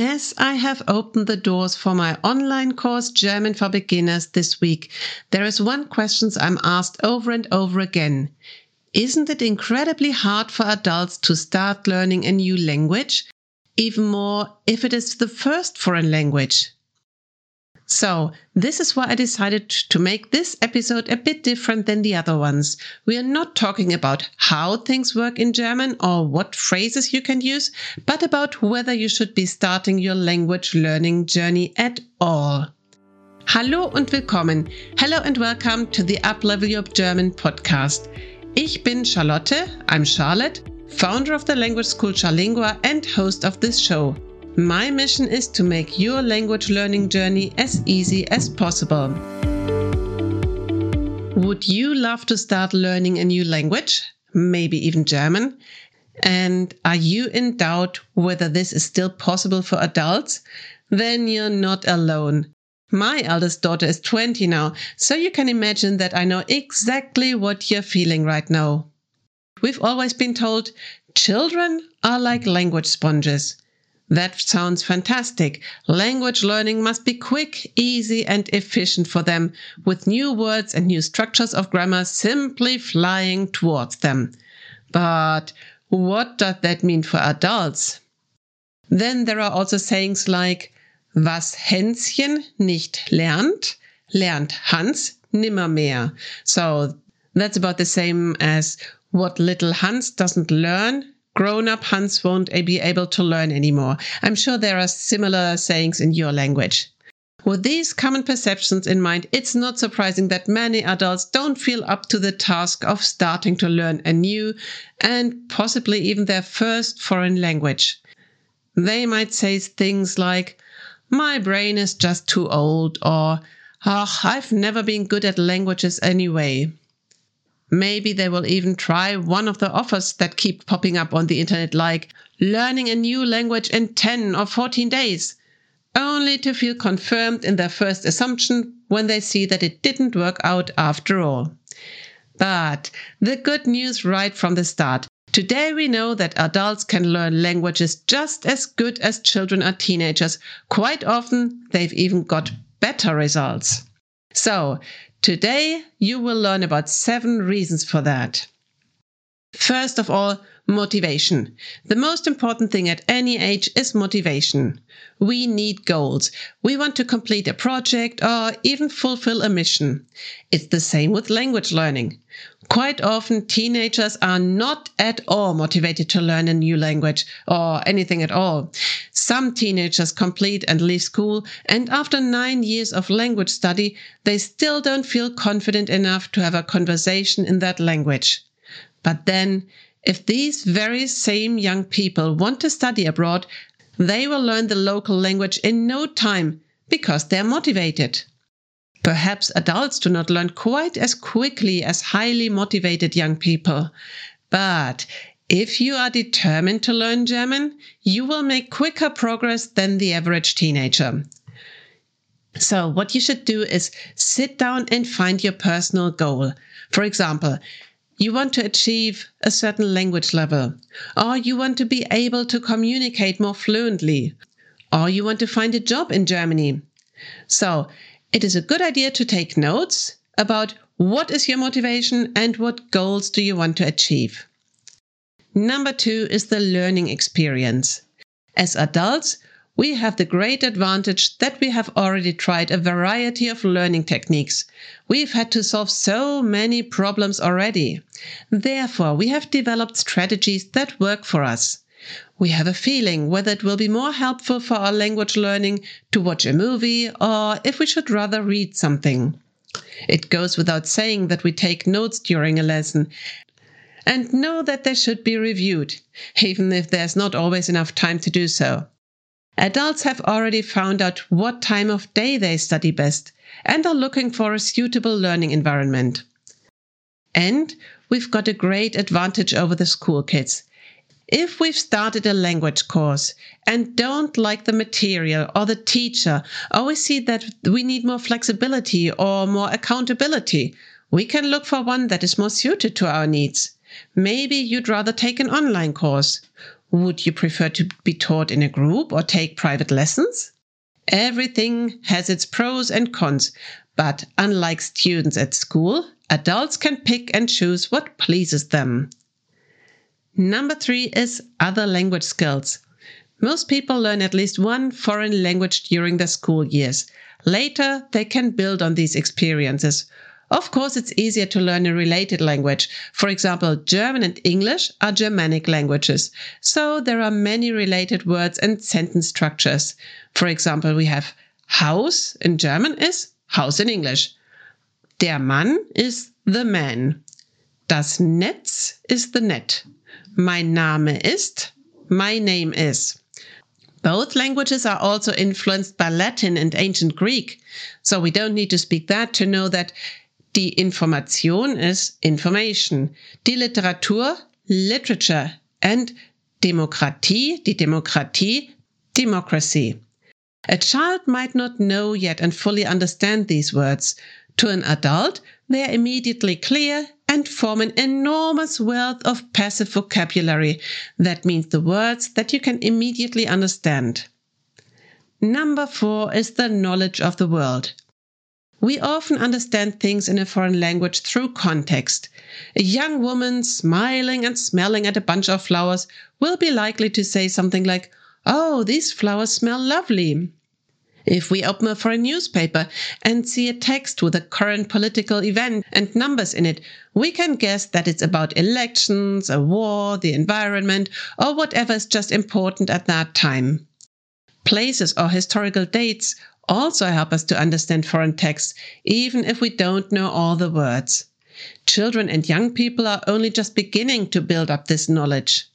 As I have opened the doors for my online course German for Beginners this week, there is one question I'm asked over and over again. Isn't it incredibly hard for adults to start learning a new language? Even more if it is the first foreign language. So, this is why I decided to make this episode a bit different than the other ones. We are not talking about how things work in German or what phrases you can use, but about whether you should be starting your language learning journey at all. Hallo und willkommen. Hello and welcome to the Uplevel Your German podcast. Ich bin Charlotte, I'm Charlotte, founder of the language school Charlingua and host of this show. My mission is to make your language learning journey as easy as possible. Would you love to start learning a new language? Maybe even German? And are you in doubt whether this is still possible for adults? Then you're not alone. My eldest daughter is 20 now, so you can imagine that I know exactly what you're feeling right now. We've always been told children are like language sponges. That sounds fantastic. Language learning must be quick, easy, and efficient for them, with new words and new structures of grammar simply flying towards them. But what does that mean for adults? Then there are also sayings like, was Hänschen nicht lernt, lernt Hans nimmermehr. So that's about the same as what little Hans doesn't learn, grown up Hans won't eh, be able to learn anymore. I'm sure there are similar sayings in your language. With these common perceptions in mind, it's not surprising that many adults don't feel up to the task of starting to learn a new and possibly even their first foreign language. They might say things like, My brain is just too old, or oh, I've never been good at languages anyway. Maybe they will even try one of the offers that keep popping up on the internet, like learning a new language in 10 or 14 days, only to feel confirmed in their first assumption when they see that it didn't work out after all. But the good news right from the start. Today we know that adults can learn languages just as good as children or teenagers. Quite often, they've even got better results. So, Today, you will learn about seven reasons for that. First of all, motivation. The most important thing at any age is motivation. We need goals. We want to complete a project or even fulfill a mission. It's the same with language learning. Quite often, teenagers are not at all motivated to learn a new language or anything at all. Some teenagers complete and leave school, and after nine years of language study, they still don't feel confident enough to have a conversation in that language. But then, if these very same young people want to study abroad, they will learn the local language in no time because they're motivated. Perhaps adults do not learn quite as quickly as highly motivated young people. But if you are determined to learn German, you will make quicker progress than the average teenager. So, what you should do is sit down and find your personal goal. For example, you want to achieve a certain language level, or you want to be able to communicate more fluently, or you want to find a job in Germany. So it is a good idea to take notes about what is your motivation and what goals do you want to achieve. Number two is the learning experience. As adults, we have the great advantage that we have already tried a variety of learning techniques. We've had to solve so many problems already. Therefore, we have developed strategies that work for us. We have a feeling whether it will be more helpful for our language learning to watch a movie or if we should rather read something. It goes without saying that we take notes during a lesson and know that they should be reviewed, even if there's not always enough time to do so. Adults have already found out what time of day they study best and are looking for a suitable learning environment. And we've got a great advantage over the school kids. If we've started a language course and don't like the material or the teacher, or we see that we need more flexibility or more accountability, we can look for one that is more suited to our needs. Maybe you'd rather take an online course. Would you prefer to be taught in a group or take private lessons? Everything has its pros and cons, but unlike students at school, adults can pick and choose what pleases them. Number three is other language skills. Most people learn at least one foreign language during their school years. Later, they can build on these experiences. Of course, it's easier to learn a related language. For example, German and English are Germanic languages. So there are many related words and sentence structures. For example, we have house in German is Haus in English. Der Mann is the man. Das Netz is the net. Mein Name ist, my name is. Both languages are also influenced by Latin and ancient Greek, so we don't need to speak that to know that die Information is information, die Literatur literature and Demokratie, die Demokratie democracy. A child might not know yet and fully understand these words. To an adult, they are immediately clear and form an enormous wealth of passive vocabulary. That means the words that you can immediately understand. Number four is the knowledge of the world. We often understand things in a foreign language through context. A young woman smiling and smelling at a bunch of flowers will be likely to say something like, Oh, these flowers smell lovely. If we open a foreign newspaper and see a text with a current political event and numbers in it, we can guess that it's about elections, a war, the environment, or whatever is just important at that time. Places or historical dates also help us to understand foreign texts, even if we don't know all the words. Children and young people are only just beginning to build up this knowledge.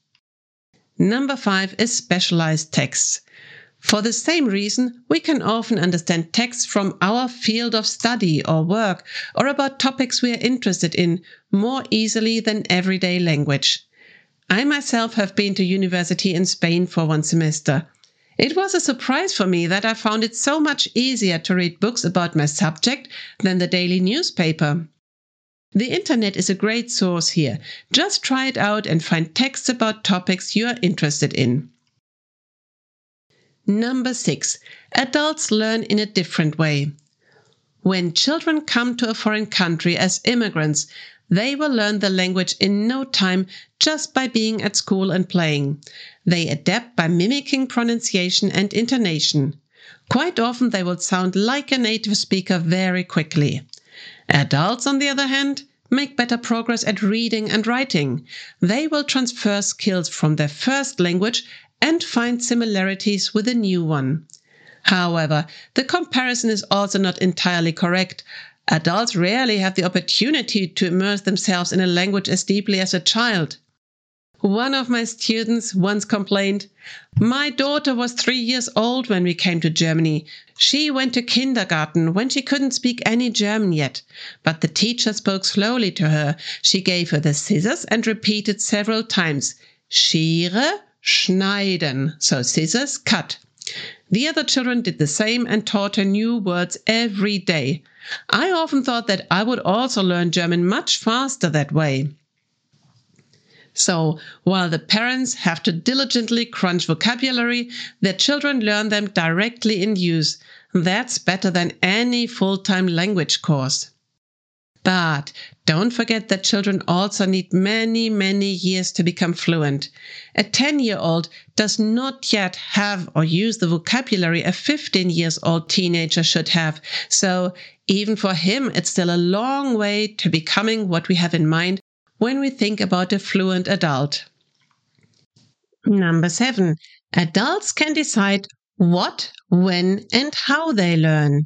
Number five is specialized texts. For the same reason, we can often understand texts from our field of study or work or about topics we are interested in more easily than everyday language. I myself have been to university in Spain for one semester. It was a surprise for me that I found it so much easier to read books about my subject than the daily newspaper. The internet is a great source here. Just try it out and find texts about topics you are interested in. Number six, adults learn in a different way. When children come to a foreign country as immigrants, they will learn the language in no time just by being at school and playing. They adapt by mimicking pronunciation and intonation. Quite often they will sound like a native speaker very quickly. Adults, on the other hand, make better progress at reading and writing. They will transfer skills from their first language and find similarities with a new one. However, the comparison is also not entirely correct. Adults rarely have the opportunity to immerse themselves in a language as deeply as a child. One of my students once complained, My daughter was three years old when we came to Germany. She went to kindergarten when she couldn't speak any German yet. But the teacher spoke slowly to her. She gave her the scissors and repeated several times, Schere, schneiden, so scissors, cut. The other children did the same and taught her new words every day. I often thought that I would also learn German much faster that way. So, while the parents have to diligently crunch vocabulary, their children learn them directly in use. That's better than any full time language course. But don't forget that children also need many, many years to become fluent. A 10 year old does not yet have or use the vocabulary a 15 years old teenager should have. So even for him, it's still a long way to becoming what we have in mind when we think about a fluent adult. Number seven, adults can decide what, when, and how they learn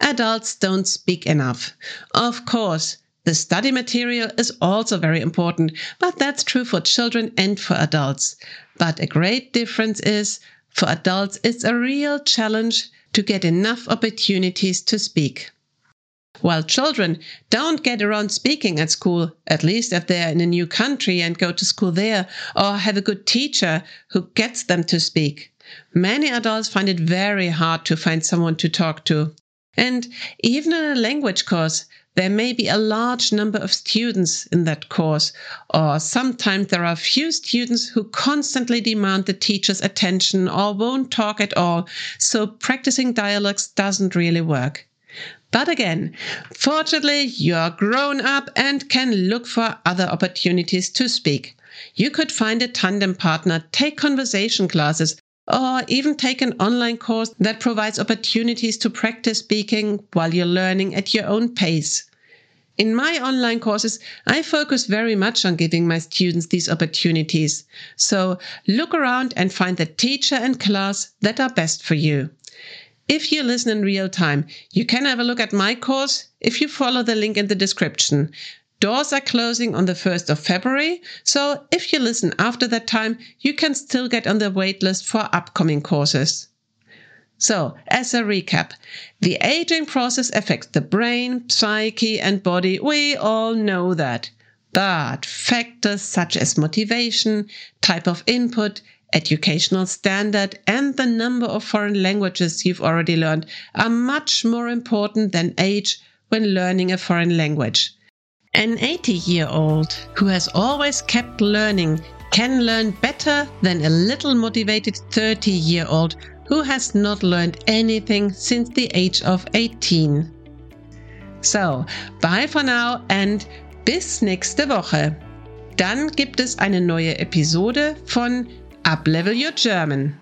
adults don't speak enough. Of course, the study material is also very important, but that's true for children and for adults. But a great difference is for adults, it's a real challenge to get enough opportunities to speak. While children don't get around speaking at school, at least if they're in a new country and go to school there, or have a good teacher who gets them to speak, many adults find it very hard to find someone to talk to. And even in a language course, there may be a large number of students in that course, or sometimes there are few students who constantly demand the teacher's attention or won't talk at all, so practicing dialogues doesn't really work. But again, fortunately, you're grown up and can look for other opportunities to speak. You could find a tandem partner, take conversation classes, or even take an online course that provides opportunities to practice speaking while you're learning at your own pace. In my online courses, I focus very much on giving my students these opportunities. So look around and find the teacher and class that are best for you. If you listen in real time, you can have a look at my course if you follow the link in the description. Doors are closing on the 1st of February, so if you listen after that time, you can still get on the waitlist for upcoming courses. So, as a recap, the aging process affects the brain, psyche, and body. We all know that. But factors such as motivation, type of input, educational standard, and the number of foreign languages you've already learned are much more important than age when learning a foreign language. An 80 year old who has always kept learning can learn better than a little motivated 30 year old who has not learned anything since the age of 18. So, bye for now and bis nächste Woche. Dann gibt es eine neue Episode von Uplevel Your German.